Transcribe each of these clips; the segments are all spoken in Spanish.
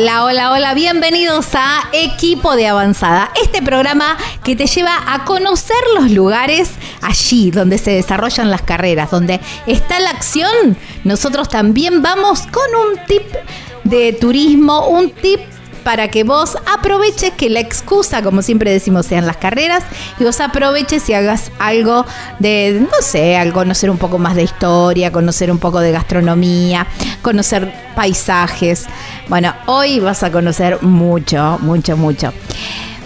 Hola, hola, hola, bienvenidos a Equipo de Avanzada, este programa que te lleva a conocer los lugares allí donde se desarrollan las carreras, donde está la acción. Nosotros también vamos con un tip de turismo, un tip para que vos aproveches que la excusa, como siempre decimos, sean las carreras y vos aproveches y hagas algo de, no sé, al conocer un poco más de historia, conocer un poco de gastronomía, conocer paisajes. Bueno, hoy vas a conocer mucho, mucho, mucho.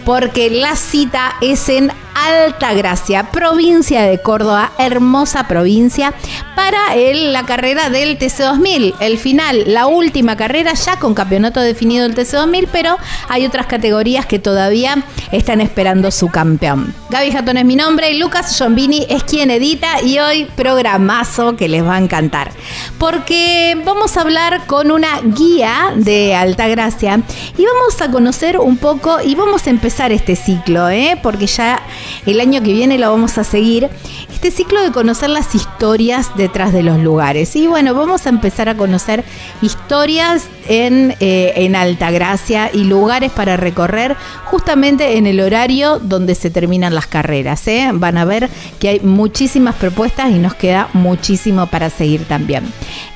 Porque la cita es en Altagracia, provincia de Córdoba, hermosa provincia, para el, la carrera del TC2000. El final, la última carrera ya con campeonato definido del TC2000, pero hay otras categorías que todavía están esperando su campeón. Gaby Jatón es mi nombre y Lucas Giombini es quien edita y hoy programazo que les va a encantar. Porque vamos a hablar con una guía de Altagracia y vamos a conocer un poco y vamos a empezar este ciclo, ¿eh? porque ya el año que viene lo vamos a seguir, este ciclo de conocer las historias detrás de los lugares. Y bueno, vamos a empezar a conocer historias en, eh, en Altagracia y lugares para recorrer justamente en el horario donde se terminan las carreras. ¿eh? Van a ver que hay muchísimas propuestas y nos queda muchísimo para seguir también.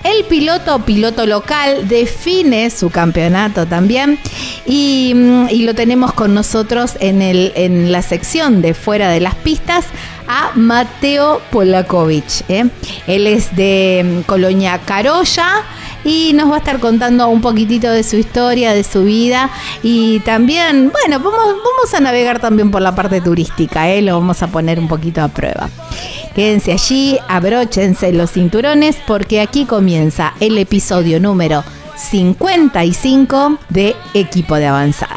El piloto, piloto local, define su campeonato también y, mm, y lo tenemos con nosotros en, el, en la sección de fuera de las pistas a Mateo Polakovic. ¿eh? Él es de mm, Colonia Carolla y nos va a estar contando un poquitito de su historia, de su vida y también, bueno, vamos, a navegar también por la parte turística, ¿eh? lo vamos a poner un poquito a prueba. Quédense allí, abróchense los cinturones porque aquí comienza el episodio número 55 de Equipo de Avanzada.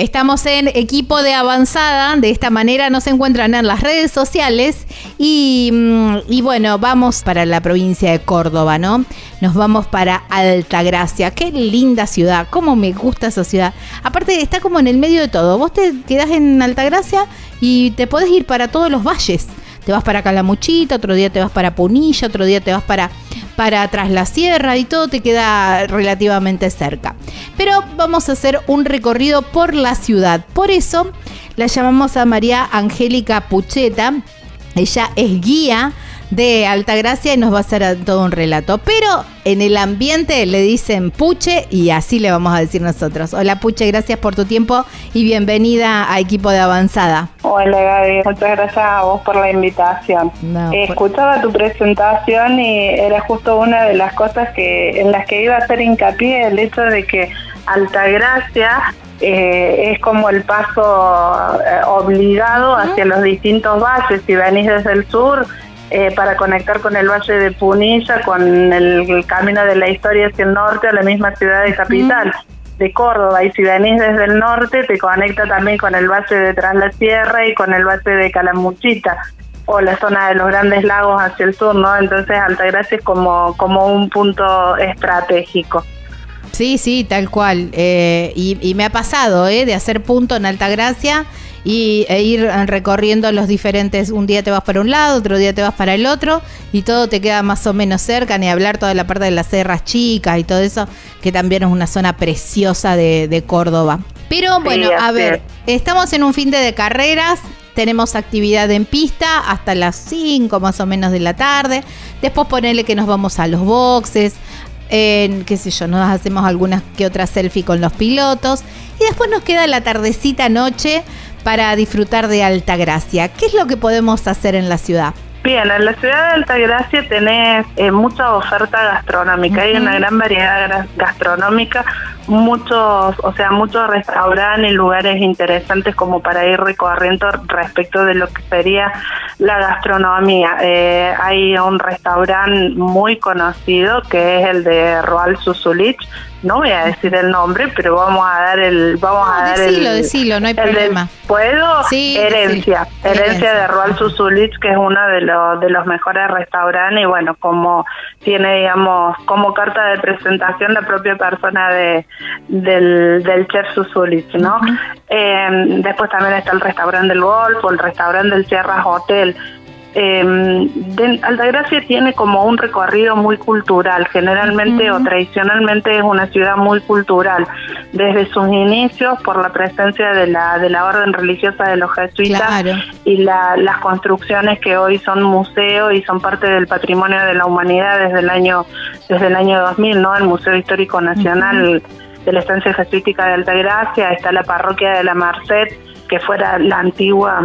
Estamos en equipo de avanzada, de esta manera nos encuentran en las redes sociales y, mm, y, bueno, vamos para la provincia de Córdoba, ¿no? Nos vamos para Altagracia, qué linda ciudad, cómo me gusta esa ciudad. Aparte está como en el medio de todo, vos te quedás en Altagracia y te podés ir para todos los valles. Te vas para Calamuchita, otro día te vas para Punilla, otro día te vas para para la sierra y todo te queda relativamente cerca. Pero vamos a hacer un recorrido por la ciudad. Por eso la llamamos a María Angélica Pucheta. Ella es guía de Altagracia y nos va a hacer todo un relato. Pero en el ambiente le dicen Puche y así le vamos a decir nosotros. Hola Puche, gracias por tu tiempo y bienvenida a Equipo de Avanzada. Hola Gaby, muchas gracias a vos por la invitación. No, Escuchaba tu presentación y era justo una de las cosas que en las que iba a hacer hincapié el hecho de que Altagracia eh, es como el paso eh, obligado hacia los distintos valles. Si venís desde el sur, eh, para conectar con el Valle de Punilla, con el, camino de la historia hacia el norte, a la misma ciudad de capital. de Córdoba y si venís desde el norte te conecta también con el valle de Tras la Sierra y con el valle de Calamuchita o la zona de los grandes lagos hacia el sur, ¿no? Entonces Altagracia es como, como un punto estratégico. Sí, sí, tal cual. Eh, y, y, me ha pasado, ¿eh? De hacer punto en Altagracia y, e ir recorriendo los diferentes, un día te vas para un lado, otro día te vas para el otro y todo te queda más o menos cerca, ni hablar toda la parte de las serras chicas y todo eso, que también es una zona preciosa de, Córdoba. Pero bueno, a ver, estamos en un fin de, carreras, tenemos actividad en pista hasta las 5 más o menos de la tarde. Después ponerle que nos vamos a los boxes, qué sé yo, nos hacemos algunas que otras selfie con los pilotos y después nos queda la tardecita noche para disfrutar de Altagracia. ¿Qué es lo que podemos hacer en la ciudad? Bien, en la ciudad de Altagracia tenés eh, mucha oferta gastronómica, hay una gran variedad gastronómica, muchos, o sea, muchos restaurantes y lugares interesantes como para ir recorriendo respecto de lo que sería la gastronomía. Eh, hay un restaurante muy conocido que es el de Roal Susulich, no voy a decir el nombre, pero vamos a dar el, vamos a dar decilo, el, decilo, no hay problema. ¿Puedo? Sí, herencia, herencia de Roal Susulich, que es uno de los de los mejores restaurantes y bueno, como tiene digamos como carta de presentación la propia persona de del, del chef Susulich, ¿no? eh, después también está el restaurante del Golfo, el restaurante del Sierra Hotel. Eh, Altagracia tiene como un recorrido muy cultural, generalmente o tradicionalmente es una ciudad muy cultural, desde sus inicios por la presencia de la, de la orden religiosa de los jesuitas y las construcciones que hoy son museo y son parte del patrimonio de la humanidad desde el año desde el año 2000, ¿no? El Museo Histórico Nacional de la Estancia Jesuítica de Altagracia, está la parroquia de la Marcet, que fuera la antigua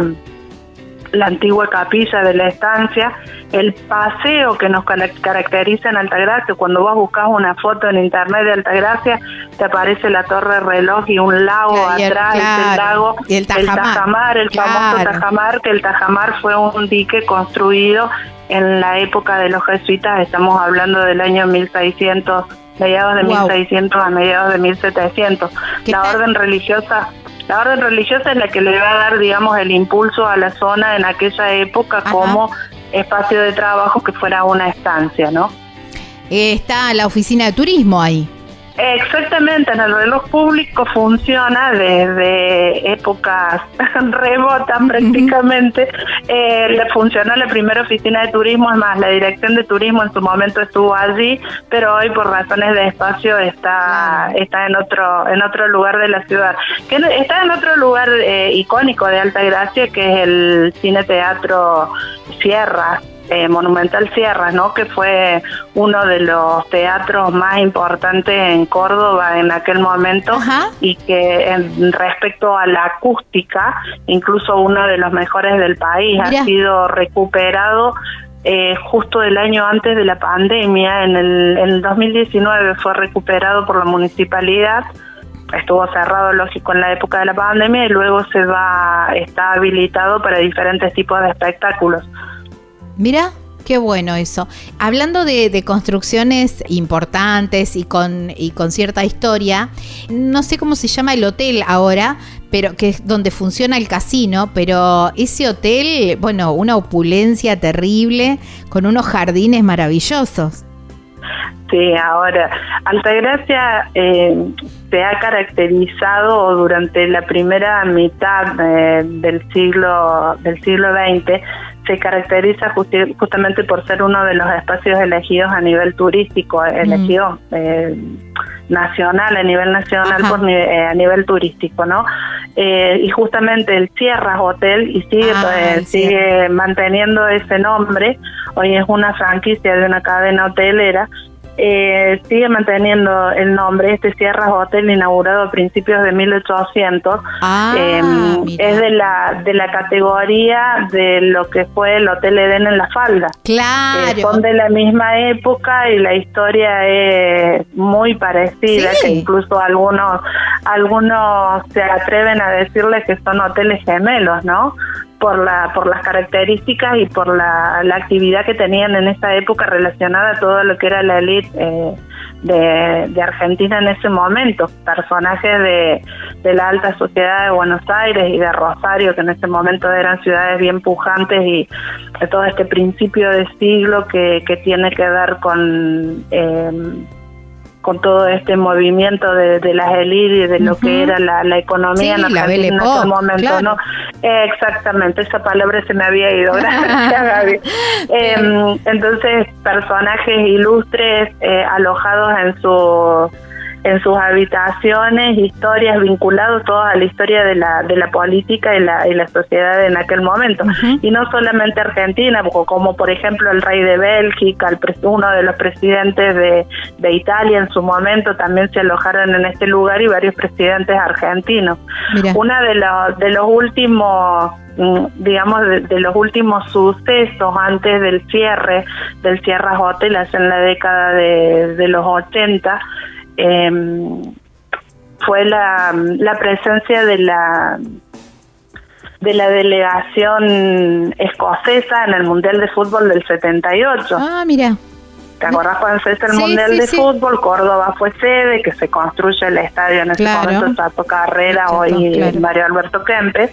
la antigua capilla de la estancia, el paseo que nos caracteriza en Altagracia, cuando vos buscas una foto en internet de Altagracia, te aparece la torre reloj y un lago atrás, el lago, y el Tajamar, el, famoso Tajamar, que el Tajamar fue un dique construido en la época de los jesuitas, estamos hablando del año 1600 mediados de 1600 a mediados de 1700. La orden religiosa la orden religiosa es la que le va a dar, digamos, el impulso a la zona en aquella época como espacio de trabajo que fuera una estancia, ¿no? está la oficina de turismo ahí. Exactamente, en el reloj público funciona desde épocas remotas prácticamente. Eh, le funcionó la primera oficina de turismo, es más, la dirección de turismo en su momento estuvo allí, pero hoy por razones de espacio está está en otro en otro lugar de la ciudad. Que está en otro lugar eh, icónico de Alta Gracia, que es el Cine Teatro Sierra eh, Monumental Sierra, ¿no? que fue uno de los teatros más importantes en Córdoba en aquel momento y que en, respecto a la acústica, incluso uno de los mejores del país, ha sido recuperado eh, justo el año antes de la pandemia, en el, en el 2019 fue recuperado por la municipalidad estuvo cerrado lógico en la época de la pandemia y luego se va está habilitado para diferentes tipos de espectáculos Mira, Qué bueno eso. Hablando de, construcciones importantes y con, y con cierta historia, no sé cómo se llama el hotel ahora, pero que es donde funciona el casino, pero ese hotel, bueno, una opulencia terrible, con unos jardines maravillosos. Sí, ahora, Altagracia eh, se ha caracterizado durante la primera mitad eh, del siglo del siglo XX se caracteriza justamente por ser uno de los espacios elegidos a nivel turístico, mm. elegido eh, nacional, a nivel nacional, por, eh, a nivel turístico, ¿no? Eh, y justamente el Sierra Hotel, y sigue, ah, sigue manteniendo ese nombre, hoy es una franquicia de una cadena hotelera, eh, sigue manteniendo el nombre, este Sierra Hotel inaugurado a principios de 1800, ah, em, es de la de la categoría de lo que fue el Hotel Eden en la Falda. Claro. Eh, son de la misma época y la historia es muy parecida, que incluso algunos algunos se atreven a decirle que son hoteles gemelos, ¿no? Por la por las características y por la, la, actividad que tenían en esa época relacionada a todo lo que era la élite eh, de, de, Argentina en ese momento. Personajes de, de, la alta sociedad de Buenos Aires y de Rosario que en ese momento eran ciudades bien pujantes y de todo este principio de siglo que, que tiene que ver con eh, con todo este movimiento de, de las élites y de lo que era la, la economía en Argentina en momento, ¿no? exactamente, esa palabra se me había ido, gracias Gaby. Em, entonces, personajes ilustres eh, alojados en su en sus habitaciones historias vinculadas todas a la historia de la, de la política y la, y la sociedad en aquel momento. Y no solamente Argentina, como por ejemplo el rey de Bélgica, el, uno de los presidentes de, de Italia en su momento también se alojaron en este lugar y varios presidentes argentinos. Una de los, de los últimos mm, digamos, de, los últimos sucesos antes del cierre, del cierre hoteles en la década de, de los 80, eh, fue la, la presencia de la de la delegación escocesa en el Mundial de Fútbol del 78. Ah, mira. ¿Te acordás cuando se hizo el Mundial de Fútbol? Córdoba fue sede, que se construye el estadio en ese momento, Tato Carrera, hoy Mario Alberto Kempes.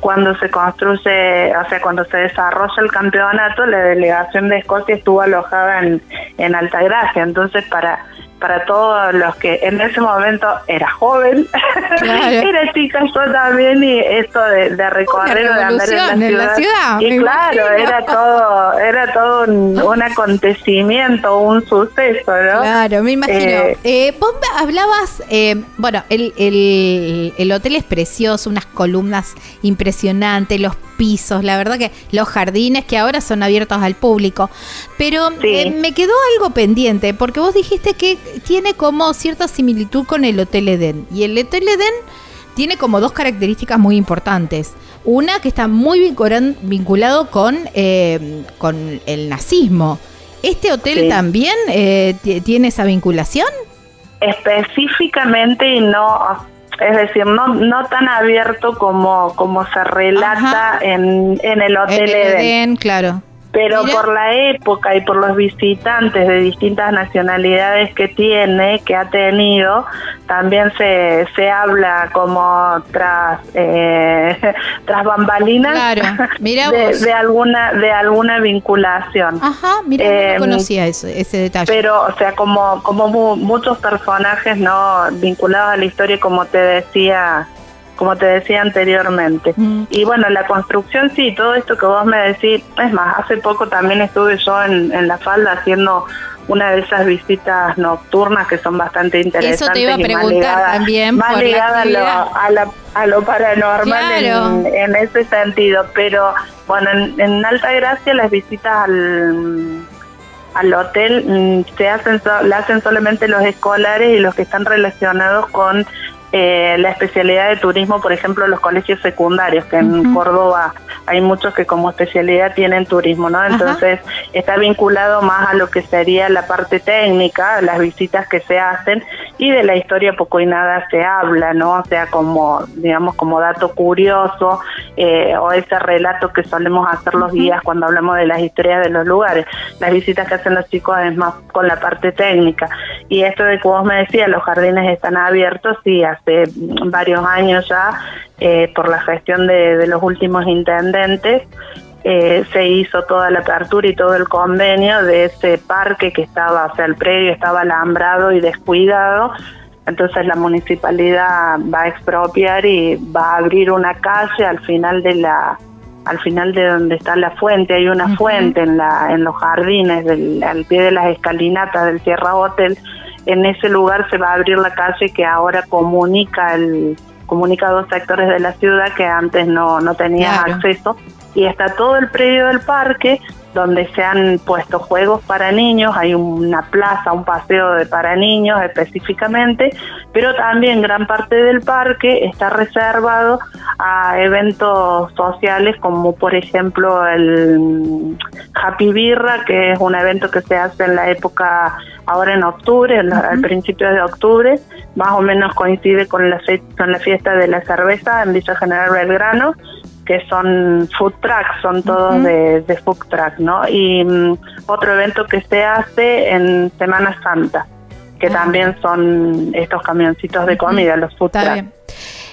Cuando se construye, o sea, cuando se desarrolla el campeonato, la delegación de Escocia estuvo alojada en, en Altagracia. Entonces, para para todos los que en ese momento era joven, era chica yo también y esto de, de recorrer de andar en la ciudad, y claro era todo era todo un, acontecimiento un suceso ¿no? claro me imagino. Eh, eh, vos hablabas eh, bueno el, el, el hotel es precioso unas columnas impresionantes los pisos, la verdad que los jardines que ahora son abiertos al público. Pero eh, me quedó algo pendiente, porque vos dijiste que tiene como cierta similitud con el Hotel Edén. Y el Hotel Edén tiene como dos características muy importantes. Una que está muy vinculado con, eh, con el nazismo. ¿Este hotel también eh, tiene esa vinculación? Específicamente no es decir, no, no tan abierto como, como se relata en, en el Hotel Eden. Claro. Pero por la época y por los visitantes de distintas nacionalidades que tiene, que ha tenido, también se, se habla como tras eh, tras bambalinas de, alguna de alguna vinculación. Ajá, mira, no em, conocía ese, ese detalle. Pero, o sea, como como muchos personajes no vinculados a la historia, como te decía como te decía anteriormente. Mm. Y bueno, la construcción sí, todo esto que vos me decís, es más, hace poco también estuve yo en, la falda haciendo una de esas visitas nocturnas que son bastante interesantes. Eso te iba a preguntar también. Más ligada a lo, a, lo paranormal en, ese sentido. Pero bueno, en, Alta Gracia las visitas al al hotel mm, se hacen la hacen solamente los escolares y los que están relacionados con eh, la especialidad de turismo, por ejemplo, los colegios secundarios, que en Córdoba hay muchos que como especialidad tienen turismo, ¿no? Entonces está vinculado más a lo que sería la parte técnica, las visitas que se hacen y de la historia poco y nada se habla, ¿no? O sea, como, digamos, como dato curioso eh, o ese relato que solemos hacer los días cuando hablamos de las historias de los lugares. Las visitas que hacen los chicos es más con la parte técnica. Y esto de que vos me decías, los jardines están abiertos, sí, hace varios años ya, eh, por la gestión de, los últimos intendentes, eh, se hizo toda la apertura y todo el convenio de ese parque que estaba, o sea, el predio estaba alambrado y descuidado. Entonces la municipalidad va a expropiar y va a abrir una calle al final de la al final de donde está la fuente, hay una fuente en la en los jardines del, al pie de las escalinatas del Sierra Hotel. En ese lugar se va a abrir la calle que ahora comunica el comunica dos sectores de la ciudad que antes no, no tenían acceso. Y está todo el predio del parque donde se han puesto juegos para niños, hay una plaza, un paseo de para niños específicamente, pero también gran parte del parque está reservado a eventos sociales como por ejemplo el Happy Birra, que es un evento que se hace en la época ahora en octubre, al principio de octubre, más o menos coincide con la, con la fiesta de la cerveza en Villa General Belgrano, que son food trucks, son todos de, food truck, ¿no? Y mm, otro evento que se hace en Semana Santa, que ah. también son estos camioncitos de comida, los food trucks.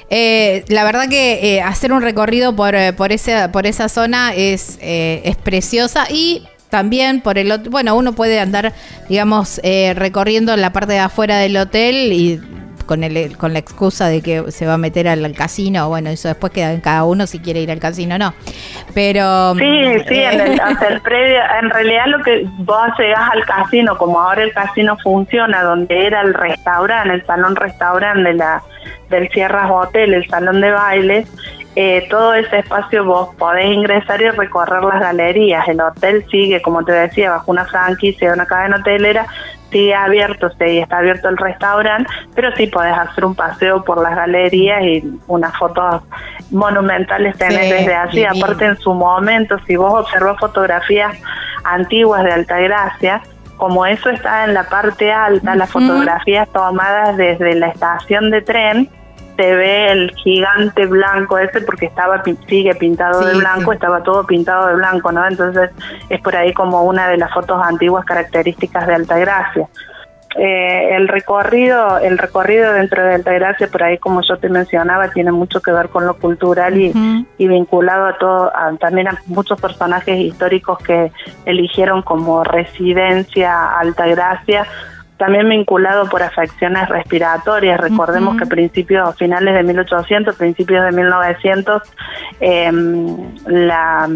Eh, la verdad que eh, hacer un recorrido por, eh, por, esa, por esa zona es, es preciosa y también por el bueno uno puede andar digamos recorriendo la parte de afuera del hotel y con, el, con la excusa de que se va a meter al, casino. Bueno, eso después queda en cada uno si quiere ir al casino o no. Pero. Sí, sí, en, el, el previo, en realidad lo que vos llegás al casino, como ahora el casino funciona, donde era el restaurante, el salón restaurante de la del Sierras Hotel, el salón de bailes, eh, todo ese espacio vos podés ingresar y recorrer las galerías. El hotel sigue, como te decía, bajo una franquicia, una cadena hotelera, sigue abierto, sí, está abierto el restaurante, pero sí podés hacer un paseo por las galerías y unas fotos monumentales tenés desde allí. Aparte, en su momento, si vos observas fotografías antiguas de Altagracia, como eso está en la parte alta, las fotografías tomadas desde la estación de tren, se ve el gigante blanco ese porque estaba sigue pintado de blanco, estaba todo pintado de blanco, ¿no? Entonces es por ahí como una de las fotos antiguas características de Altagracia. Eh, el recorrido el recorrido dentro de Altagracia por ahí como yo te mencionaba tiene mucho que ver con lo cultural y, vinculado a todo también a muchos personajes históricos que eligieron como residencia Altagracia también vinculado por afecciones respiratorias. Recordemos que a principios, finales de 1800, principios de 1900, em, la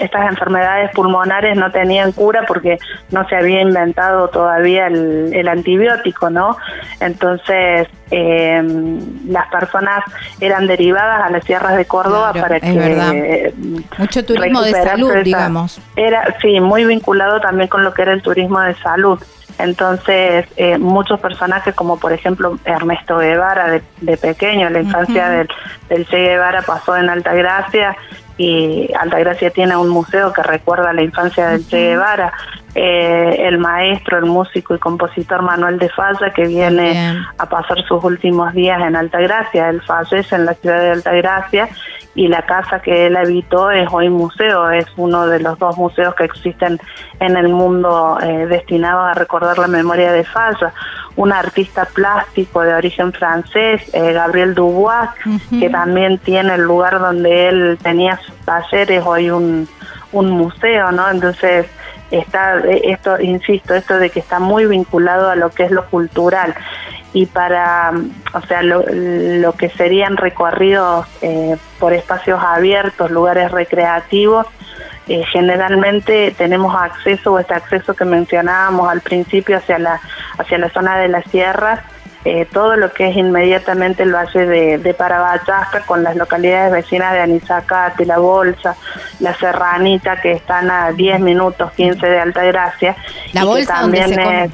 estas enfermedades pulmonares no tenían cura porque no se había inventado todavía el, antibiótico, ¿no? Entonces em, las personas eran derivadas a las sierras de Córdoba para que mucho turismo de salud, digamos. Era sí muy vinculado también con lo que era el turismo de salud. Entonces, eh, muchos personajes, como por ejemplo Ernesto Guevara, de, pequeño, la infancia del, del Che Guevara pasó en Altagracia, y Altagracia tiene un museo que recuerda la infancia del Che Guevara. Eh, el maestro, el músico y compositor Manuel de Falla, que viene a pasar sus últimos días en Altagracia. Él fallece en la ciudad de Altagracia y la casa que él habitó es hoy museo, es uno de los dos museos que existen en el mundo eh, destinados a recordar la memoria de Falla. Un artista plástico de origen francés, eh, Gabriel Dubois, que también tiene el lugar donde él tenía sus talleres, hoy un, un museo, ¿no? Entonces, está eh, esto insisto esto de que está muy vinculado a lo que es lo cultural y para, o sea, lo, que serían recorridos eh, por espacios abiertos, lugares recreativos, eh, generalmente tenemos acceso o este acceso que mencionábamos al principio hacia la, hacia la zona de las sierras, eh, todo lo que es inmediatamente el valle de, de Parabachasca con las localidades vecinas de Anizacate, La Bolsa, La Serranita, que están a 10 minutos, 15 de Altagracia. La Bolsa también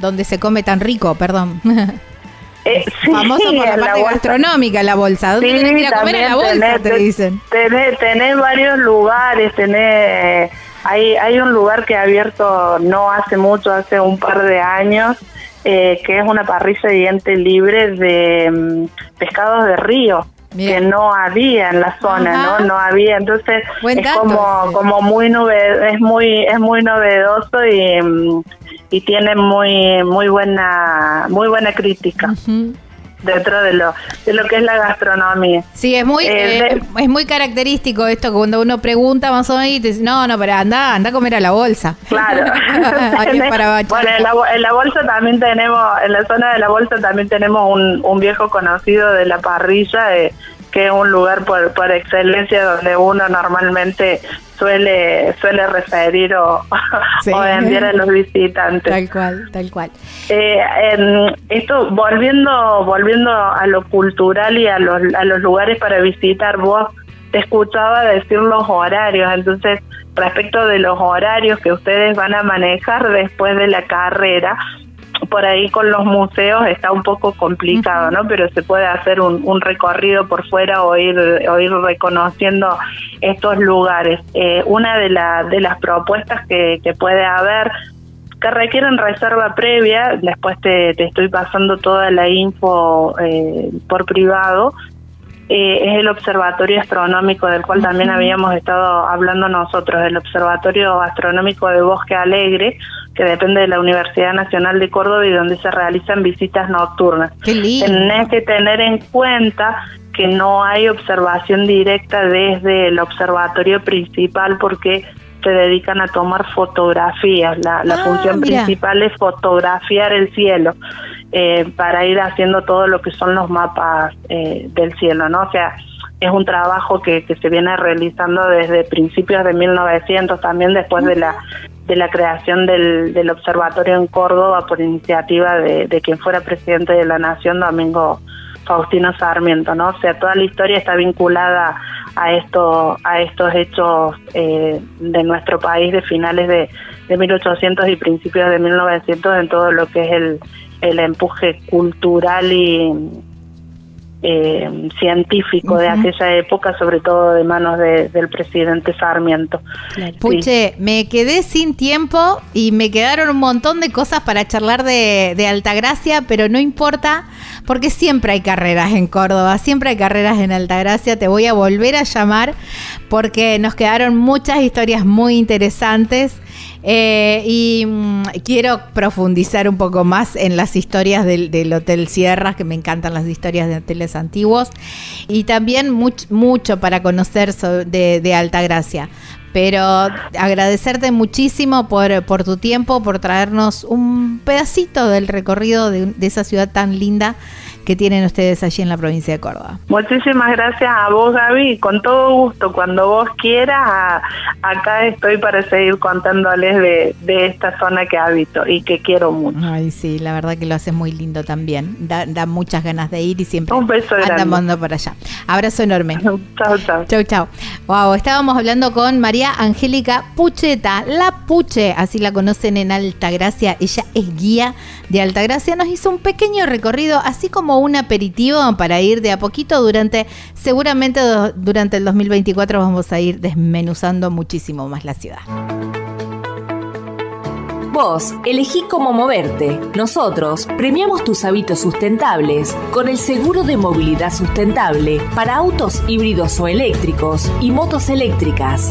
donde se come tan rico, perdón. Eh, Famoso por la parte gastronómica la bolsa. ¿Dónde sí, que ir a comer a la bolsa? te dicen. Tenés, varios lugares, tenés, hay, hay un lugar que ha abierto no hace mucho, hace un par de años, eh, que es una parrilla de diente libre de mm, pescados de río que no había en la zona, ¿no? No había, entonces es como como muy es muy es muy novedoso y, mm, y tiene muy muy buena muy buena crítica. Dentro de lo de lo que es la gastronomía. Sí, es muy eh, es muy característico esto cuando uno pregunta más o menos y te dice, no, no, pero anda, anda a comer a la bolsa. Claro. bueno, en la, bolsa también tenemos, en la zona de la bolsa también tenemos un, un viejo conocido de la parrilla, de que es un lugar por, por excelencia donde uno normalmente suele suele referir o, enviar a los visitantes. Tal cual, tal cual. Eh, esto volviendo volviendo a lo cultural y a los, a los lugares para visitar, vos te escuchaba decir los horarios, entonces respecto de los horarios que ustedes van a manejar después de la carrera, por ahí con los museos está un poco complicado, ¿no? Pero se puede hacer un, recorrido por fuera o ir, o ir reconociendo estos lugares. Eh, una de, de las propuestas que, que puede haber que requieren reserva previa, después te, te estoy pasando toda la info eh, por privado, eh, es el Observatorio Astronómico, del cual también habíamos estado hablando nosotros, el Observatorio Astronómico de Bosque Alegre, que depende de la Universidad Nacional de Córdoba y donde se realizan visitas nocturnas. Tenés que tener en cuenta que no hay observación directa desde el observatorio principal porque se dedican a tomar fotografías. La, la ah, función principal es fotografiar el cielo eh, para ir haciendo todo lo que son los mapas eh, del cielo, ¿no? O sea, es un trabajo que, que se viene realizando desde principios de 1900, también después de la de la creación del, del observatorio en Córdoba por iniciativa de, de quien fuera presidente de la Nación, Domingo Faustino Sarmiento, ¿no? O sea, toda la historia está vinculada a esto, a estos hechos eh, de nuestro país de finales de, de 1800 y principios de 1900 en todo lo que es el, el empuje cultural y eh, científico de aquella época, sobre todo de manos del presidente Sarmiento. Puche, me quedé sin tiempo y me quedaron un montón de cosas para charlar de, de Altagracia, pero no importa, porque siempre hay carreras en Córdoba, siempre hay carreras en Altagracia, te voy a volver a llamar porque nos quedaron muchas historias muy interesantes. Eh, y mm, quiero profundizar un poco más en las historias del, Hotel Sierras, que me encantan las historias de hoteles antiguos, y también mucho para conocer de, de Altagracia pero agradecerte muchísimo por, por, tu tiempo, por traernos un pedacito del recorrido de, de, esa ciudad tan linda que tienen ustedes allí en la provincia de Córdoba. Muchísimas gracias a vos, Gaby. Con todo gusto, cuando vos quieras, acá estoy para seguir contándoles de, de, esta zona que habito y que quiero mucho. Ay, sí, la verdad que lo haces muy lindo también. Da, da muchas ganas de ir y siempre Un beso andamos para allá. Abrazo enorme. chao, chao. Chau, chau. Wow, estábamos hablando con María Angélica Pucheta, la Puche, así la conocen en Altagracia. Ella es guía de Altagracia. Nos hizo un pequeño recorrido, así como un aperitivo para ir de a poquito durante, seguramente durante el 2024 vamos a ir desmenuzando muchísimo más la ciudad. Vos elegí cómo moverte. Nosotros premiamos tus hábitos sustentables con el seguro de movilidad sustentable para autos híbridos o eléctricos y motos eléctricas.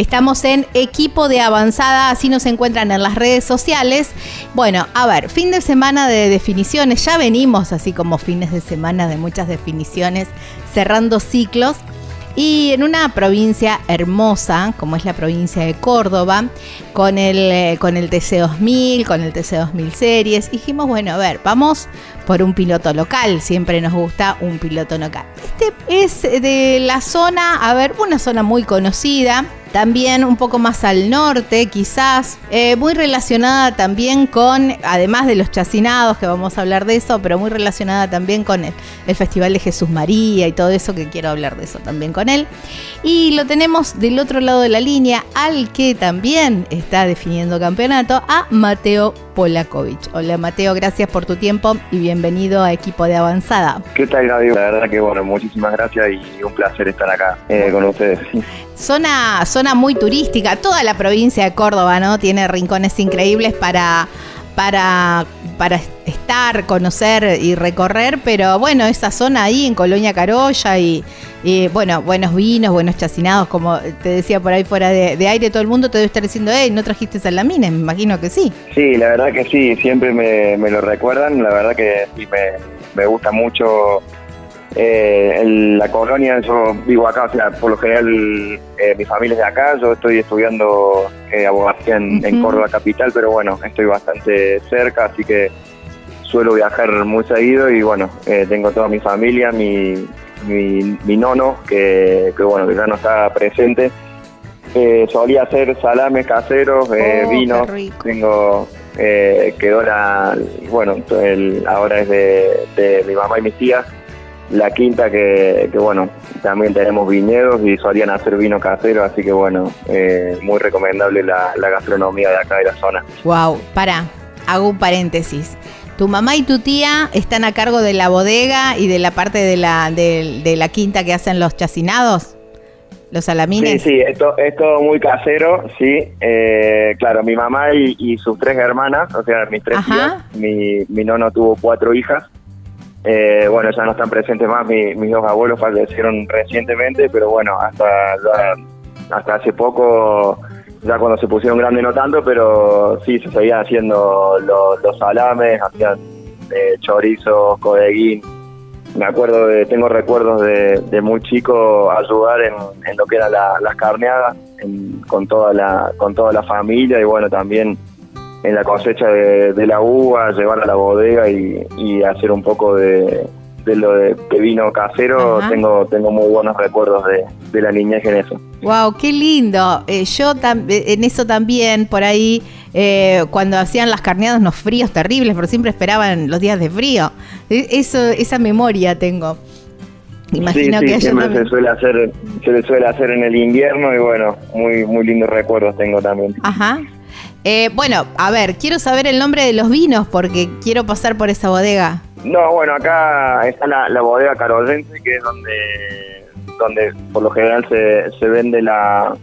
Estamos en equipo de avanzada, así nos encuentran en las redes sociales. Bueno, a ver, fin de semana de definiciones, ya venimos así como fines de semana de muchas definiciones, cerrando ciclos. Y en una provincia hermosa, como es la provincia de Córdoba, con el, eh, con el TC2000, con el TC2000 series, dijimos, bueno, a ver, vamos por un piloto local, siempre nos gusta un piloto local. Este es de la zona, a ver, una zona muy conocida, también un poco más al norte, quizás, eh, muy relacionada también con, además de los chacinados, que vamos a hablar de eso, pero muy relacionada también con el, el, Festival de Jesús María y todo eso, que quiero hablar de eso también con él. Y lo tenemos del otro lado de la línea, al que también está definiendo campeonato, a Mateo Polakovic. Hola Mateo, gracias por tu tiempo y bienvenido a Equipo de Avanzada. ¿Qué tal, Gaby? La verdad que, bueno, muchísimas gracias y un placer estar acá eh, con ustedes. Zona, zona muy turística, toda la provincia de Córdoba, ¿no? Tiene rincones increíbles para, para, para estar, conocer y recorrer, pero bueno, esa zona ahí en Colonia Carolla y, bueno, buenos vinos, buenos chacinados, como te decía por ahí fuera de, aire, todo el mundo te debe estar diciendo, hey, ¿no trajiste salamines? Me imagino que sí. Sí, la verdad que sí, siempre me, me lo recuerdan, la verdad que sí me, me gusta mucho eh, en la colonia, yo vivo acá, o sea, por lo general eh, mi familia es de acá, yo estoy estudiando eh, abogacía en, Córdoba Capital, pero bueno, estoy bastante cerca, así que suelo viajar muy seguido y bueno, eh, tengo toda mi familia, mi, mi, nono, que, bueno, que ya no está presente. solía hacer salames caseros, oh, vinos, tengo quedó la, bueno, el, ahora es de, de mi mamá y mis tías la quinta que, bueno, también tenemos viñedos y solían hacer vino casero, así que bueno, eh, muy recomendable la, gastronomía de acá de la zona. Wow, para, hago un paréntesis. ¿Tu mamá y tu tía están a cargo de la bodega y de la parte de la, de, la quinta que hacen los chacinados? ¿Los salamines? Sí, sí, esto es todo muy casero, sí. Eh, claro, mi mamá y, sus tres hermanas, o sea, mis tres tías, mi, mi nono tuvo cuatro hijas. Eh, bueno, ya no están presentes más, mis dos abuelos fallecieron recientemente, pero bueno, hasta, hasta hace poco, ya cuando se pusieron grandes no tanto, pero sí, se seguían haciendo los, los salames, hacían eh, chorizos, codeguín. Me acuerdo de, tengo recuerdos de, muy chico ayudar en, lo que eran las carneadas con toda la con toda la familia y bueno también en la cosecha de, la uva, llevar a la bodega y, hacer un poco de, lo de, vino casero, tengo tengo muy buenos recuerdos de, la niñez en eso. Wow, qué lindo. Eh, yo eh, en eso también, por ahí, eh, cuando hacían las carneadas, unos fríos terribles, pero siempre esperaban los días de frío. E, eso, esa memoria tengo. Imagino sí, que siempre se suele hacer, se suele hacer en el invierno y bueno, muy, muy lindos recuerdos tengo también. Ajá. Eh, bueno, a ver, quiero saber el nombre de los vinos porque quiero pasar por esa bodega. No, bueno, acá está la, bodega carolense, que es donde, donde por lo general se, se vende la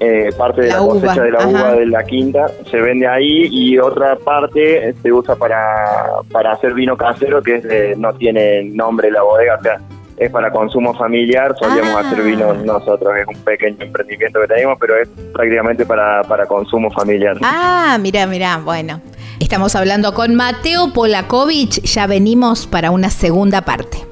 eh, parte de la, cosecha de la uva de la quinta, se vende ahí y otra parte se usa para, para hacer vino casero, que es no tiene nombre la bodega, o sea, es para consumo familiar, solíamos hacer ah. vino nosotros, es un pequeño emprendimiento que tenemos, pero es prácticamente para, para consumo familiar. Ah, mira, mira, bueno. Estamos hablando con Mateo Polakovic, ya venimos para una segunda parte.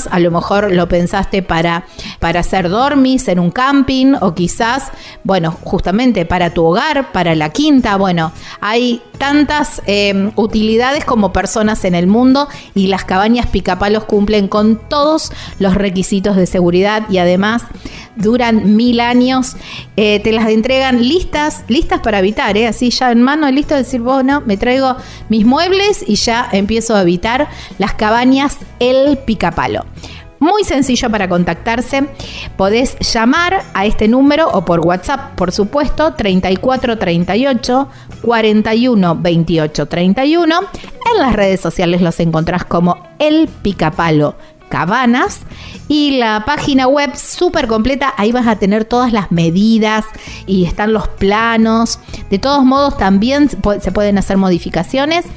a lo mejor lo pensaste para, para hacer dormis en un campo o quizás, bueno, justamente para tu hogar, para la quinta, bueno, hay tantas em, utilidades como personas en el mundo y las cabañas picapalos cumplen con todos los requisitos de seguridad y además duran mil años, eh, te las entregan listas, listas para habitar, ¿eh? así ya en mano, listo de decir, bueno, me traigo mis muebles y ya empiezo a habitar las cabañas El Picapalo. Muy sencillo para contactarse. Podés llamar a este número o por WhatsApp, por supuesto, 3438 41 28 31. En las redes sociales los encontrás como El Picapalo Cabanas y la página web súper completa, ahí vas a tener todas las medidas y están los planos. De todos modos también se pueden hacer modificaciones.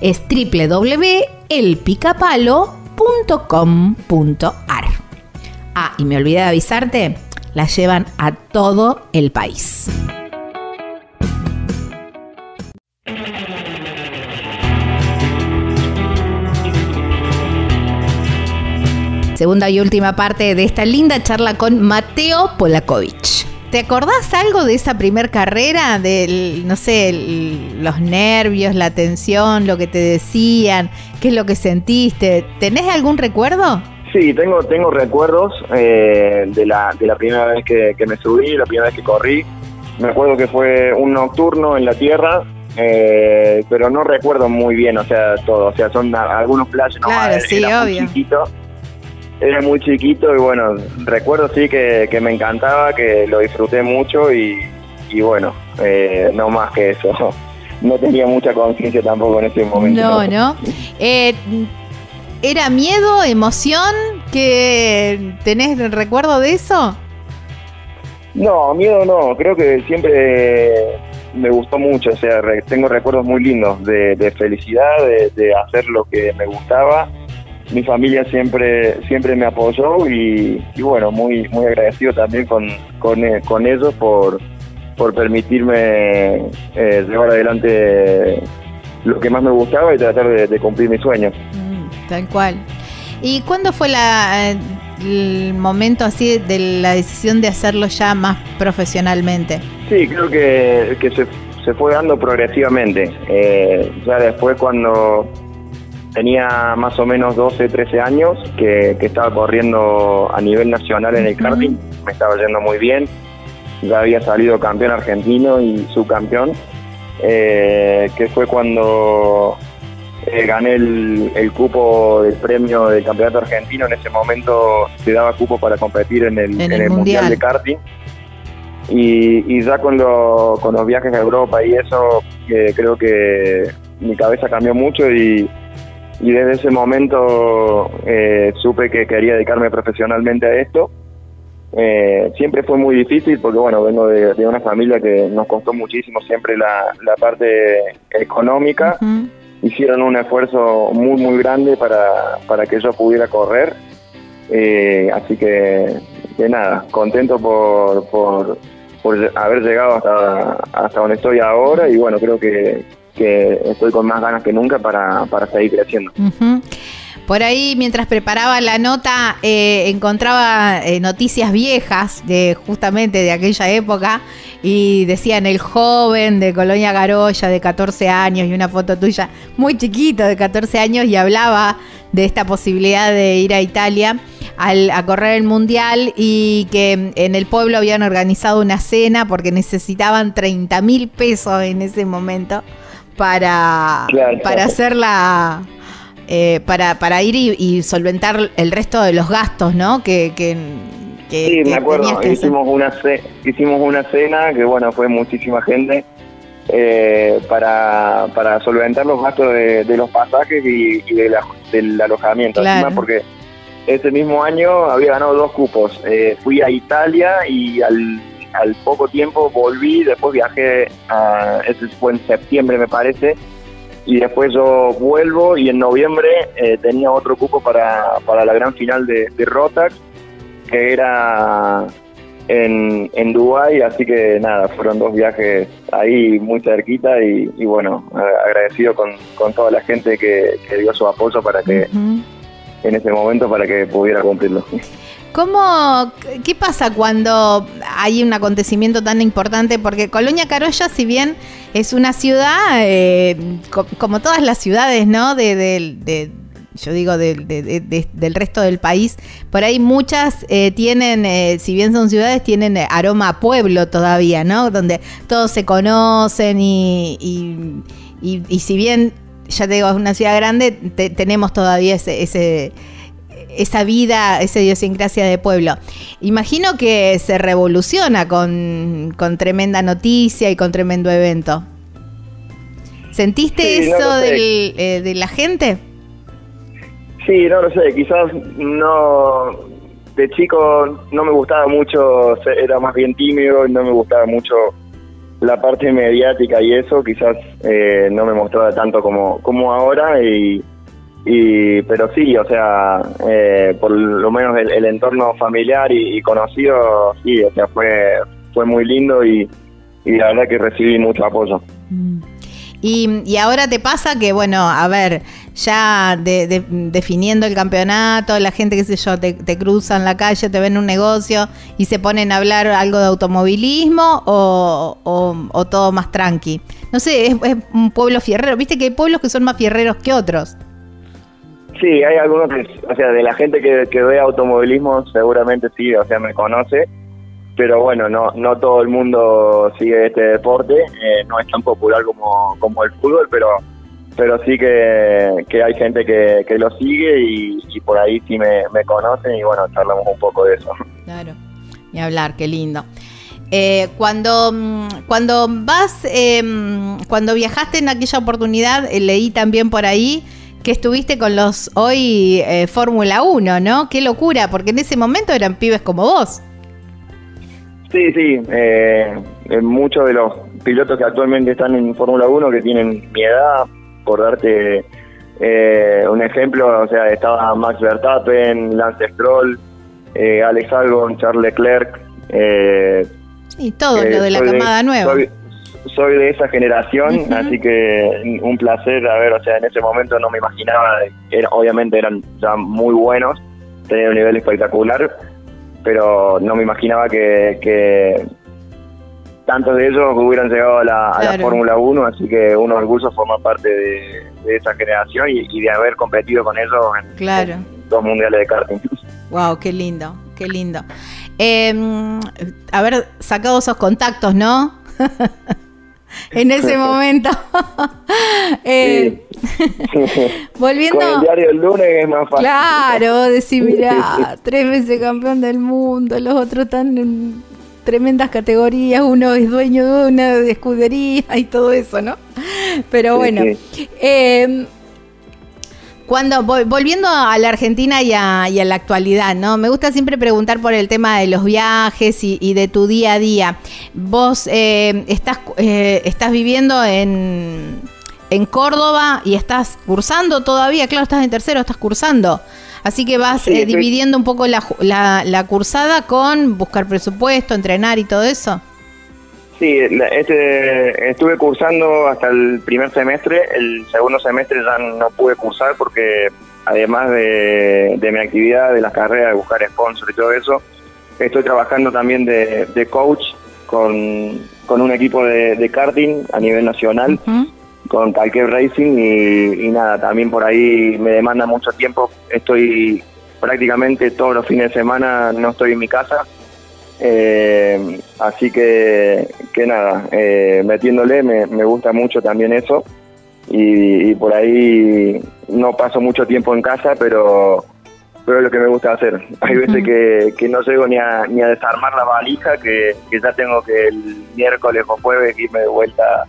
Es www.elpicapalo.com .com.ar. Ah, y me olvidé de avisarte, la llevan a todo el país. Segunda y última parte de esta linda charla con Mateo Polakovic. ¿Te acordás algo de esa primer carrera? Del, no sé, los nervios, la tensión, lo que te decían, qué es lo que sentiste. ¿Tenés algún recuerdo? Sí, tengo, tengo recuerdos eh, de, la, de la primera vez que, me subí, la primera vez que corrí. Me acuerdo que fue un nocturno en la tierra, eh, pero no recuerdo muy bien, o sea, todo. O sea, son algunos flashes claro, sí, obvio era muy chiquito y bueno, recuerdo sí que, me encantaba, que lo disfruté mucho y, bueno, eh, no más que eso. No tenía mucha conciencia tampoco en ese momento. No, no. Eh, ¿Era miedo, emoción? que ¿Tenés recuerdo de eso? No, miedo no. Creo que siempre me gustó mucho. O sea, tengo recuerdos muy lindos de, felicidad, de hacer lo que me gustaba mi familia siempre siempre me apoyó y, bueno, muy muy agradecido también con, con, eh, con ellos por, por permitirme eh, llevar adelante lo que más me gustaba y tratar de, cumplir mis sueños. Mm, tal cual. ¿Y cuándo fue la, eh, el momento así de la decisión de hacerlo ya más profesionalmente? Sí, creo que, que se, se fue dando progresivamente. Eh, ya después cuando tenía más o menos 12, 13 años, que, estaba corriendo a nivel nacional en el karting, me estaba yendo muy bien, ya había salido campeón argentino y subcampeón, eh, que fue cuando eh, gané el, cupo del premio del campeonato argentino, en ese momento se daba cupo para competir en el, en el, mundial. de karting. Y, ya con, con los viajes a Europa y eso, eh, creo que mi cabeza cambió mucho y, y desde ese momento eh, supe que quería dedicarme profesionalmente a esto. Eh, siempre fue muy difícil porque, bueno, vengo de, una familia que nos costó muchísimo siempre la, parte económica. Hicieron un esfuerzo muy, muy grande para, para que yo pudiera correr. Eh, así que, de nada, contento por, por, por haber llegado hasta, hasta donde estoy ahora y, bueno, creo que, que estoy con más ganas que nunca para, para seguir creciendo. Por ahí, mientras preparaba la nota, eh, encontraba eh, noticias viejas de justamente de aquella época y decían el joven de Colonia Garoya de 14 años y una foto tuya muy chiquito de 14 años y hablaba de esta posibilidad de ir a Italia al, a correr el mundial y que en el pueblo habían organizado una cena porque necesitaban 30 mil pesos en ese momento para, para hacer la... Eh, para, para ir y, solventar el resto de los gastos, ¿no? Que, que, sí, me acuerdo, hicimos una, hicimos una cena que, bueno, fue muchísima gente eh, para, para solventar los gastos de, los pasajes y, del alojamiento. porque ese mismo año había ganado dos cupos. Eh, fui a Italia y al al poco tiempo volví, después viajé, a, ese fue en septiembre me parece, y después yo vuelvo y en noviembre eh, tenía otro cupo para, para la gran final de, de Rotax, que era en, en Dubái, así que nada, fueron dos viajes ahí muy cerquita y, bueno, agradecido con, con, toda la gente que, dio su apoyo para que, en ese momento, para que pudiera cumplirlo. ¿Cómo, ¿Qué pasa cuando hay un acontecimiento tan importante? Porque Colonia Carolla, si bien es una ciudad, eh, como todas las ciudades, ¿no? De, yo digo del resto del país, por ahí muchas eh, tienen, eh, si bien son ciudades, tienen aroma a pueblo todavía, ¿no? Donde todos se conocen y, y, si bien, ya te digo, es una ciudad grande, tenemos todavía ese esa vida, esa idiosincrasia de pueblo. Imagino que se revoluciona con, tremenda noticia y con tremendo evento. ¿Sentiste eso eh, de la gente? Sí, no lo sé, quizás no... De chico no me gustaba mucho, era más bien tímido, no me gustaba mucho la parte mediática y eso, quizás eh, no me mostraba tanto como, como ahora y y, pero sí, o sea, eh, por lo menos el, entorno familiar y, conocido, sí, o sea, fue, fue muy lindo y, la verdad que recibí mucho apoyo. Mm. Y, y, ahora te pasa que, bueno, a ver, ya definiendo el campeonato, la gente, qué sé yo, te, te, cruza en la calle, te ven un negocio y se ponen a hablar algo de automovilismo o, o, todo más tranqui. No sé, es, es, un pueblo fierrero. Viste que hay pueblos que son más fierreros que otros. Sí, hay algunos que, o sea, de la gente que, que ve automovilismo seguramente sí, o sea, me conoce, pero bueno, no no todo el mundo sigue este deporte, eh, no es tan popular como, como el fútbol, pero pero sí que, que hay gente que, que lo sigue y, por ahí sí me, me conocen y bueno, charlamos un poco de eso. Claro, y hablar, qué lindo. Eh, cuando, mm, cuando vas, eh, cuando viajaste en aquella oportunidad, eh, leí también por ahí que estuviste con los hoy eh, Fórmula 1, ¿no? Qué locura, porque en ese momento eran pibes como vos. Sí, sí, eh, muchos de los pilotos que actualmente están en Fórmula 1 que tienen mi edad, por darte Eh, un ejemplo, o sea, estaba Max Verstappen, Lance Stroll, eh, Alex Albon, Charles Leclerc. Eh, y todo lo de la camada nueva. Soy, de esa generación, así que un placer, a ver, o sea, en ese momento no me imaginaba, era, obviamente eran ya muy buenos, tenían un nivel espectacular, pero no me imaginaba que, tantos de ellos hubieran llegado a la, Fórmula 1, así que un orgullo formar parte de, esa generación y, de haber competido con ellos en, dos mundiales de karting. Wow, qué lindo, qué lindo. Eh, haber sacado esos contactos, ¿no? en ese momento. eh, volviendo. Con el diario el lunes es más fácil. Claro, decir, mira, tres veces campeón del mundo, los otros están en tremendas categorías, uno es dueño de una escudería y todo eso, ¿no? Pero bueno. Eh, cuando volviendo a la Argentina y a, la actualidad, ¿no? Me gusta siempre preguntar por el tema de los viajes y, de tu día a día. Vos eh, estás, eh, estás viviendo en, en Córdoba y estás cursando todavía, claro, estás en tercero, estás cursando. Así que vas eh, dividiendo un poco la, la cursada con buscar presupuesto, entrenar y todo eso. Sí, este, estuve cursando hasta el primer semestre, el segundo semestre ya no pude cursar porque además de, mi actividad, de las carreras, de buscar sponsor y todo eso, estoy trabajando también de, coach con, un equipo de, karting a nivel nacional, con Talque Racing y, y nada, también por ahí me demanda mucho tiempo, estoy prácticamente todos los fines de semana, no estoy en mi casa, eh, así que, que nada, eh, metiéndole me, me, gusta mucho también eso. Y, por ahí no paso mucho tiempo en casa, pero, pero es lo que me gusta hacer. Hay veces que, que no llego ni a, ni a desarmar la valija, que, que ya tengo que el miércoles o jueves irme de vuelta a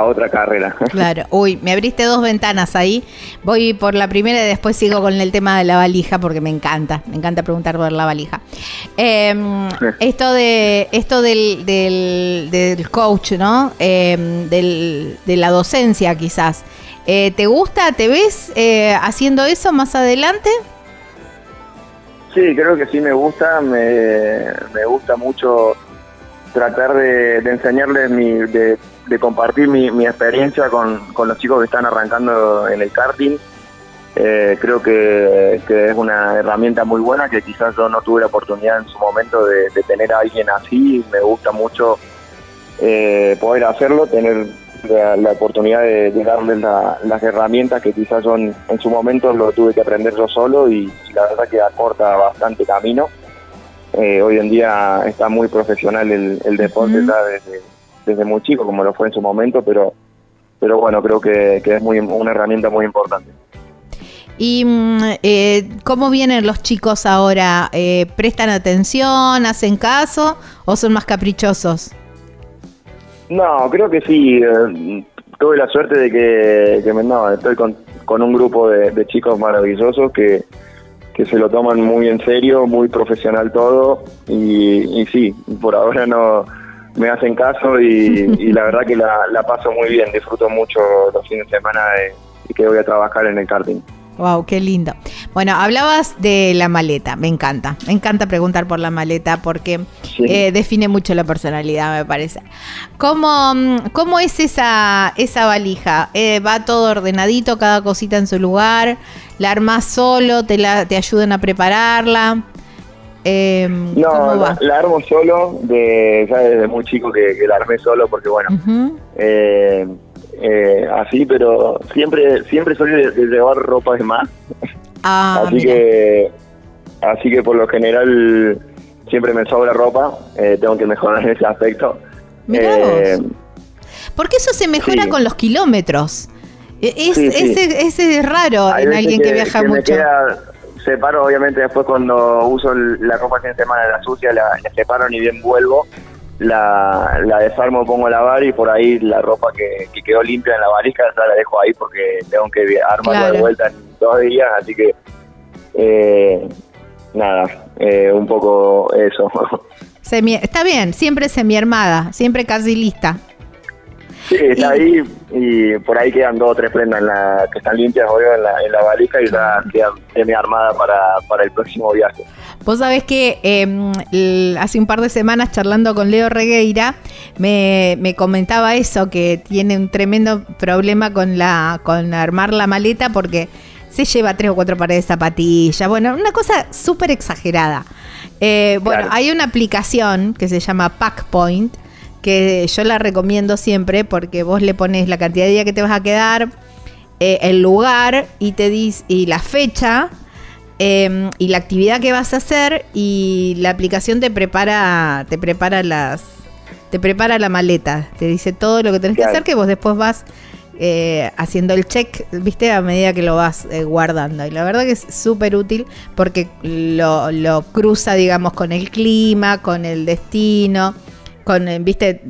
otra carrera. Claro, uy, me abriste dos ventanas ahí. Voy por la primera y después sigo con el tema de la valija porque me encanta, me encanta preguntar por la valija. Em, esto de esto del, del, coach, ¿no? Em, del, de la docencia quizás. Eh, ¿Te gusta? ¿Te ves eh, haciendo eso más adelante? Sí, creo que sí me gusta, me, me gusta mucho tratar de, enseñarles mi, de, compartir mi, experiencia con, los chicos que están arrancando en el karting. Eh, creo que, es una herramienta muy buena que quizás yo no tuve la oportunidad en su momento de, tener a alguien así. Me gusta mucho eh, poder hacerlo, tener la, oportunidad de, darles las herramientas que quizás yo en, su momento lo tuve que aprender yo solo y la verdad que acorta bastante camino. Eh, hoy en día está muy profesional el, deporte desde, muy chico, como lo fue en su momento, pero, pero bueno, creo que, es muy, una herramienta muy importante. ¿Y mm, eh, cómo vienen los chicos ahora? Eh, ¿Prestan atención, hacen caso o son más caprichosos? No, creo que sí. tuve la suerte de que, no, estoy con, un grupo de chicos maravillosos que, que se lo toman muy en serio, muy profesional todo y, sí, por ahora no me hacen caso y, la verdad que la, paso muy bien, disfruto mucho los fines de semana y que voy a trabajar en el karting. Wow, qué lindo. Bueno, hablabas de la maleta, me encanta, me encanta preguntar por la maleta porque eh, define mucho la personalidad, me parece. ¿Cómo, cómo es esa, esa valija? Eh, ¿Va todo ordenadito, cada cosita en su lugar? ¿La armas solo? ¿Te, la, te ayudan a prepararla? Eh, no, la, armo solo, de, ya desde muy chico que, la armé solo porque bueno, eh, eh, así, pero siempre siempre soy de, llevar ropa de más. Ah, así que así que por lo general siempre me sobra ropa, eh, tengo que mejorar en ese aspecto. Eh, Porque eso se mejora con los kilómetros. E, es, Ese, es raro en alguien que, viaja mucho. separo obviamente después cuando uso la ropa en semana la sucia, la, la separo ni bien vuelvo la, la desarmo, pongo a lavar y por ahí la ropa que, quedó limpia en la varija ya la dejo ahí porque tengo que armarla de vuelta en dos días, así que eh, nada, eh, un poco eso. está bien, siempre semi armada, siempre casi lista. Sí, está ahí y por ahí quedan dos o tres prendas en la, que están limpias hoy en la, en la valija y ya quedan armada para, para el próximo viaje. Vos sabés que em, hace un par de semanas charlando con Leo Regueira me, me, comentaba eso, que tiene un tremendo problema con, la, con armar la maleta porque se lleva tres o cuatro pares de zapatillas. Bueno, una cosa súper exagerada. Eh, bueno, hay una aplicación que se llama Packpoint que yo la recomiendo siempre porque vos le pones la cantidad de días que te vas a quedar, eh, el lugar y te dis, y la fecha em, y la actividad que vas a hacer y la aplicación te prepara te prepara las te prepara la maleta, te dice todo lo que tenés que hacer que vos después vas eh, haciendo el check, viste, a medida que lo vas eh, guardando. Y la verdad que es súper útil porque lo, lo, cruza, digamos, con el clima, con el destino con, eh, viste,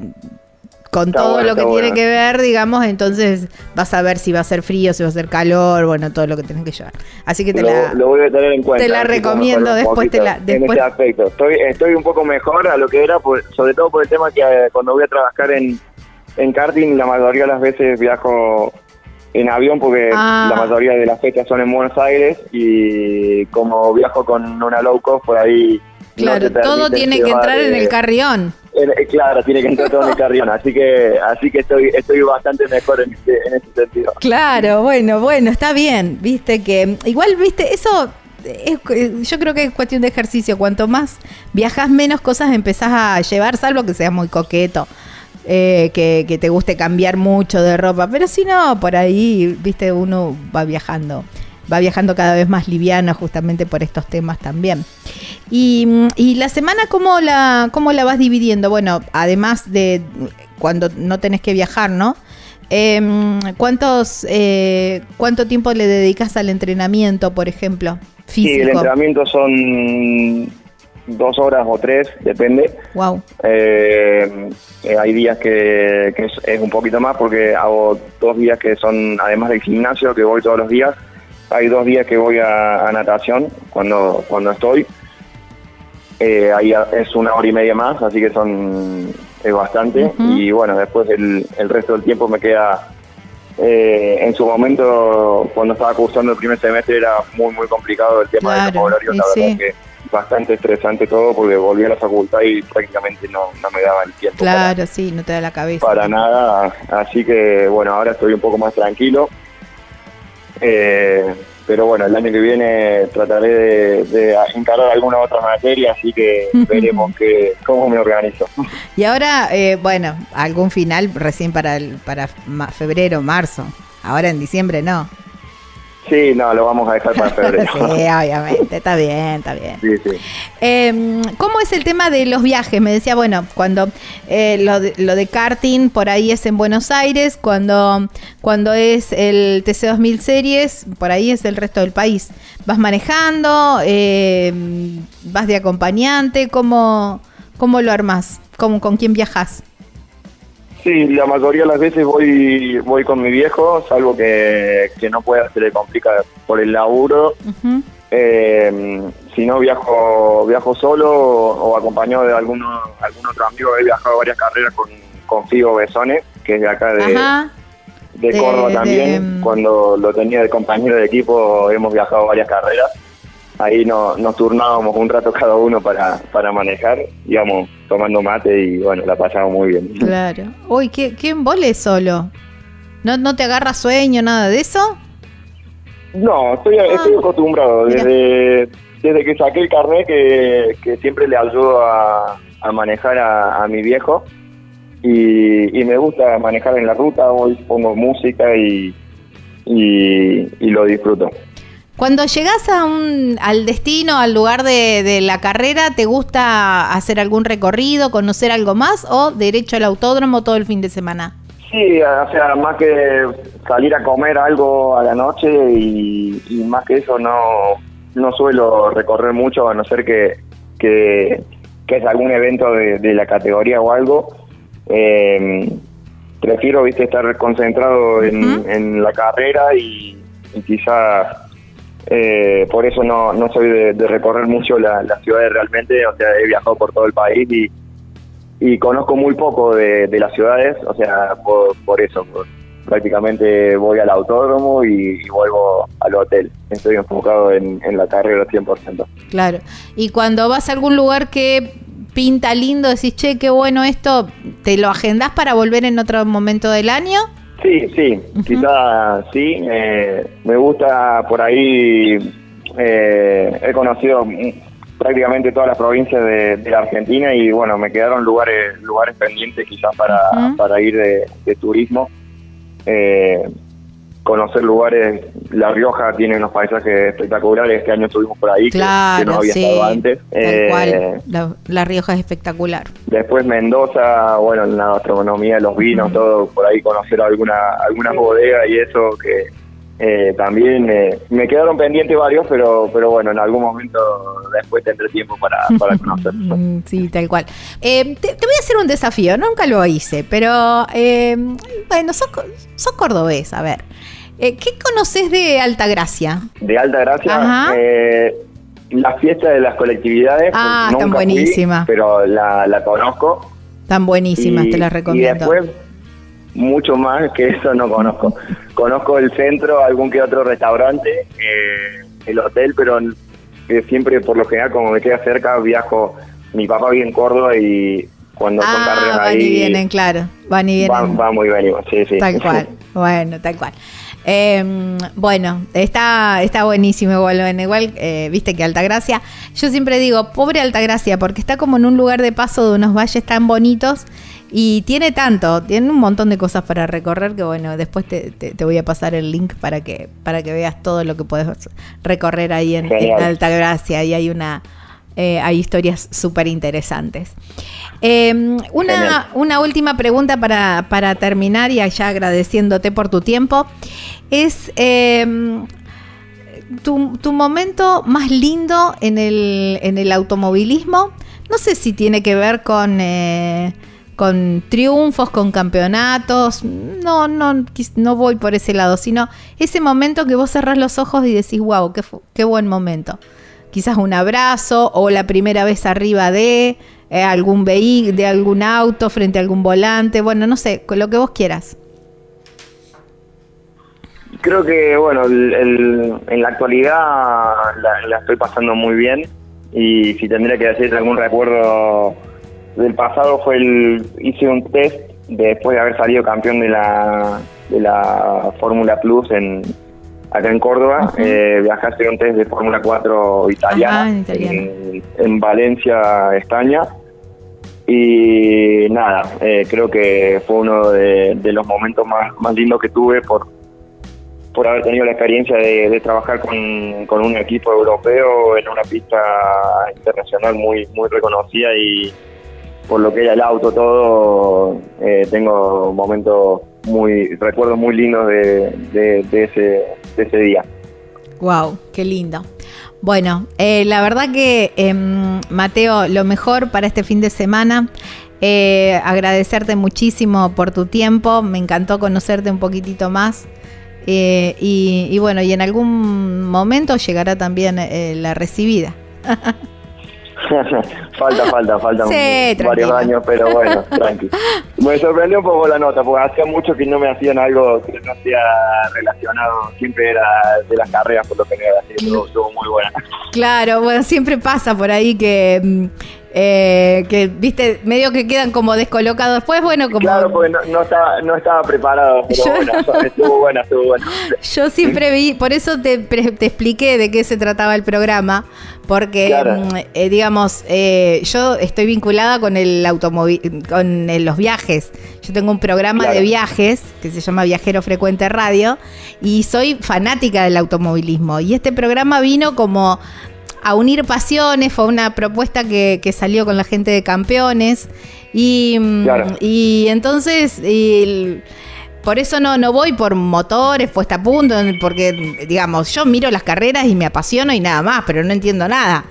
con todo lo que tiene que ver, digamos, entonces vas a ver si va a ser frío, si va a ser calor, bueno, todo lo que tienes que llevar. Así que te la lo voy a tener en cuenta. Te la recomiendo, después te la después... en ese aspecto. Estoy estoy un poco mejor a lo que era, sobre todo por el tema que eh, cuando voy a trabajar en en karting la mayoría de las veces viajo en avión porque ah. la mayoría de las fechas son en Buenos Aires y como viajo con una low cost por ahí Claro, todo tiene que entrar en el carrión. Eh, claro, tiene que entrar todo en el carrión, así que así que estoy estoy bastante mejor en, en ese sentido. Claro, bueno, bueno, está bien, viste que igual, viste, eso es, yo creo que es cuestión de ejercicio. Cuanto más viajas, menos cosas empezás a llevar, salvo que seas muy coqueto. Eh, que, que, te guste cambiar mucho de ropa, pero si no, por ahí, viste, uno va viajando va viajando cada vez más liviano justamente por estos temas también. Y, la semana, ¿cómo la, ¿cómo la vas dividiendo? Bueno, además de cuando no tenés que viajar, ¿no? Em, ¿cuántos, eh, ¿Cuánto tiempo le dedicas al entrenamiento, por ejemplo? Físico? Sí, el entrenamiento son dos horas o tres, depende. Wow. Eh, eh, hay días que, es, es, un poquito más porque hago dos días que son, además del gimnasio, que voy todos los días, hay dos días que voy a, natación cuando, cuando estoy. Eh, ahí es una hora y media más, así que son es bastante. Y bueno, después el, el, resto del tiempo me queda. Eh, en su momento, cuando estaba cursando el primer semestre, era muy, muy complicado el tema de los horarios. La verdad que bastante estresante todo porque volví a la facultad y prácticamente no, no me daba el tiempo. Claro, sí, no te da la cabeza. Para nada. Así que bueno, ahora estoy un poco más tranquilo. Eh, pero bueno, el año que viene trataré de, encarar alguna otra materia, así que veremos que, cómo me organizo. Y ahora, eh, bueno, algún final recién para, el, para febrero, marzo. Ahora en diciembre no. Sí, no, lo vamos a dejar para febrero. sí, obviamente, está bien, está bien. Sí, sí. Em, ¿Cómo es el tema de los viajes? Me decía, bueno, cuando eh, lo, de, lo, de, karting por ahí es en Buenos Aires, cuando, cuando es el TC2000 Series, por ahí es el resto del país. ¿Vas manejando? Em, ¿Vas de acompañante? ¿Cómo, cómo lo armás? ¿Cómo, ¿Con quién viajas? Sí, la mayoría de las veces voy voy con mi viejo, salvo que, que no pueda, se le complica por el laburo. Eh, si no, viajo viajo solo o, acompañado de alguno, algún otro amigo. He viajado varias carreras con, con Figo Besone, que es de acá de, de, Córdoba también. Cuando lo tenía de compañero de equipo hemos viajado varias carreras ahí no, nos turnábamos un rato cada uno para, para manejar, íbamos tomando mate y bueno, la pasamos muy bien. Claro. Uy, ¿qué, qué embole solo? ¿No, ¿No te agarra sueño, nada de eso? No, estoy, ah. estoy acostumbrado. Desde, desde que saqué el carnet que, que siempre le ayudo a, a manejar a, a, mi viejo y, y, me gusta manejar en la ruta, hoy pongo música y, y, y lo disfruto. Cuando llegas a un, al destino, al lugar de, la carrera, ¿te gusta hacer algún recorrido, conocer algo más o derecho al autódromo todo el fin de semana? Sí, o sea, más que salir a comer algo a la noche y, más que eso no, no suelo recorrer mucho a no ser que, que, es algún evento de, la categoría o algo. Eh, prefiero viste estar concentrado en, en la carrera y, y quizás eh, por eso no, no soy de, recorrer mucho las la ciudades realmente, o sea, he viajado por todo el país y, y conozco muy poco de, las ciudades, o sea, por, eso, prácticamente voy al autódromo y, vuelvo al hotel. Estoy enfocado en, en la carrera 100%. Claro. Y cuando vas a algún lugar que pinta lindo, decís, che, qué bueno esto, ¿te lo agendás para volver en otro momento del año? Sí, sí, quizás sí. Eh, me gusta por ahí, eh, he conocido prácticamente todas las provincias de, la Argentina y bueno, me quedaron lugares lugares pendientes quizás para, para ir de, de turismo. Eh, conocer lugares. La Rioja tiene unos paisajes espectaculares. Este año estuvimos por ahí, que, no había estado antes. Eh, la, Rioja es espectacular. Después Mendoza, bueno, la gastronomía, los vinos, todo por ahí conocer alguna algunas bodegas y eso que eh, también eh, me quedaron pendientes varios, pero pero bueno, en algún momento después tendré tiempo para, para conocer. Mm, sí, tal cual. te, voy a hacer un desafío, nunca lo hice, pero bueno, sos, sos cordobés, a ver. Eh, ¿Qué conoces de Altagracia? De Altagracia, eh, la fiesta de las colectividades. Ah, están buenísimas. Pero la, conozco. Están buenísimas, te las recomiendo. Y después, mucho más que eso no conozco. conozco el centro, algún que otro restaurante, eh, el hotel, pero siempre, por lo general, como me queda cerca, viajo. Mi papá vive en Córdoba y cuando son ah, van y vienen, claro. Van y vienen. Va, muy bien, sí, sí. Tal cual. bueno, tal cual. Eh, bueno, está, está buenísimo igual, igual eh, viste que Altagracia, yo siempre digo, pobre Altagracia, porque está como en un lugar de paso de unos valles tan bonitos y tiene tanto, tiene un montón de cosas para recorrer que bueno, después te, voy a pasar el link para que, para que veas todo lo que puedes recorrer ahí en, Altagracia y hay una... Eh, hay historias súper interesantes. Em, una, una, última pregunta para, para, terminar y allá agradeciéndote por tu tiempo. Es em, tu, momento más lindo en el, en el automovilismo. No sé si tiene que ver con, eh, con triunfos, con campeonatos. No, no, no voy por ese lado, sino ese momento que vos cerrás los ojos y decís, wow, qué, qué buen momento. Quizás un abrazo o la primera vez arriba de eh, algún vehículo, de algún auto frente a algún volante, bueno, no sé, lo que vos quieras. Creo que, bueno, en la actualidad la, estoy pasando muy bien y si tendría que decir algún recuerdo del pasado fue el hice un test después de haber salido campeón de la de la Fórmula Plus en acá en Córdoba, eh, viajaste un test de Fórmula 4 italiana, en, en, Valencia, España, y nada, eh, creo que fue uno de, los momentos más, más lindos que tuve por, por haber tenido la experiencia de, trabajar con, un equipo europeo en una pista internacional muy, muy reconocida y por lo que era el auto todo, eh, tengo momentos muy, recuerdos muy lindos de, de, ese, de ese día. Wow, qué lindo. Bueno, eh, la verdad que, em, Mateo, lo mejor para este fin de semana. Eh, agradecerte muchísimo por tu tiempo. Me encantó conocerte un poquitito más. Eh, y, bueno, y en algún momento llegará también la recibida. falta, falta, falta varios años, pero bueno, tranqui. Me sorprendió un poco la nota, porque hacía mucho que no me hacían algo que no sea relacionado, siempre era de las carreras por lo general, así que estuvo muy buena. Claro, bueno, siempre pasa por ahí que mm, eh, que viste medio que quedan como descolocados después bueno como claro porque no, estaba, no estaba preparado pero bueno, estuvo buena estuvo buena yo siempre vi por eso te, te expliqué de qué se trataba el programa porque mm, eh, digamos eh, yo estoy vinculada con el automóvil con los viajes. Yo tengo un programa de viajes que se llama Viajero Frecuente Radio y soy fanática del automovilismo. Y este programa vino como a unir pasiones, fue una propuesta que, salió con la gente de campeones y, mm, y entonces por eso no, no voy por motores, puesta a punto, porque digamos, yo miro las carreras y me apasiono y nada más, pero no entiendo nada.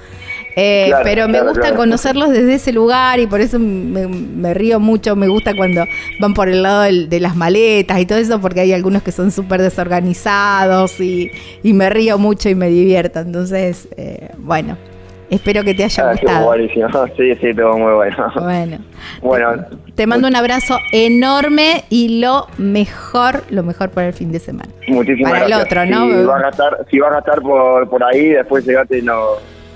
Eh, pero me gusta conocerlos desde ese lugar y por eso me, río mucho. Me gusta cuando van por el lado de las maletas y todo eso, porque hay algunos que son súper desorganizados y, me río mucho y me divierto. Entonces, eh, bueno. Espero que te haya ah, gustado. buenísimo. Sí, sí, todo muy bueno. Bueno. Bueno. Te mando un abrazo enorme y lo mejor, lo mejor para el fin de semana. Muchísimas para gracias. el otro, ¿no? Si vas a estar, si vas a estar por, por ahí, después llegate y no,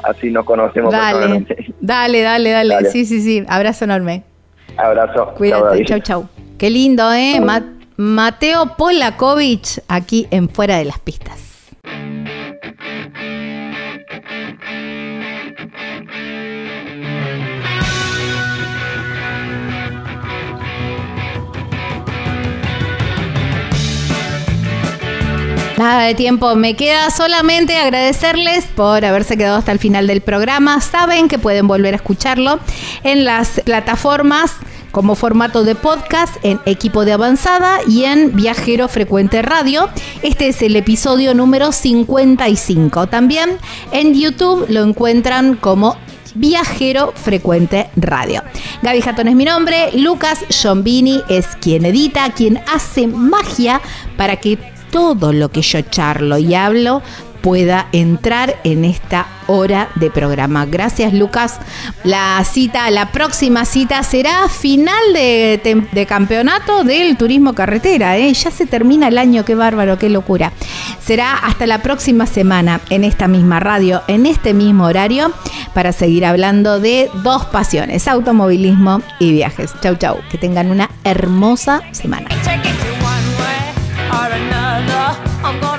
así nos conocemos. Dale, dale, dale, dale, Sí, sí, sí. Abrazo enorme. Abrazo. Cuídate. Chau, chau. Qué lindo, ¿eh? Mateo Polakovic aquí en Fuera de las Pistas. Nada de tiempo, me queda solamente agradecerles por haberse quedado hasta el final del programa. Saben que pueden volver a escucharlo en las plataformas como formato de podcast en Equipo de Avanzada y en Viajero Frecuente Radio. Este es el episodio número 55. También en YouTube lo encuentran como Viajero Frecuente Radio. Gaby Jatón es mi nombre, Lucas Giombini es quien edita, quien hace magia para que todo lo que yo charlo y hablo pueda entrar en esta hora de programa. Gracias Lucas. La cita, la próxima cita será final de, campeonato del turismo carretera. ¿eh? Ya se termina el año, qué bárbaro, qué locura. Será hasta la próxima semana en esta misma radio, en este mismo horario, para seguir hablando de dos pasiones, automovilismo y viajes. Chau, chau. Que tengan una hermosa semana. or another. I'm gonna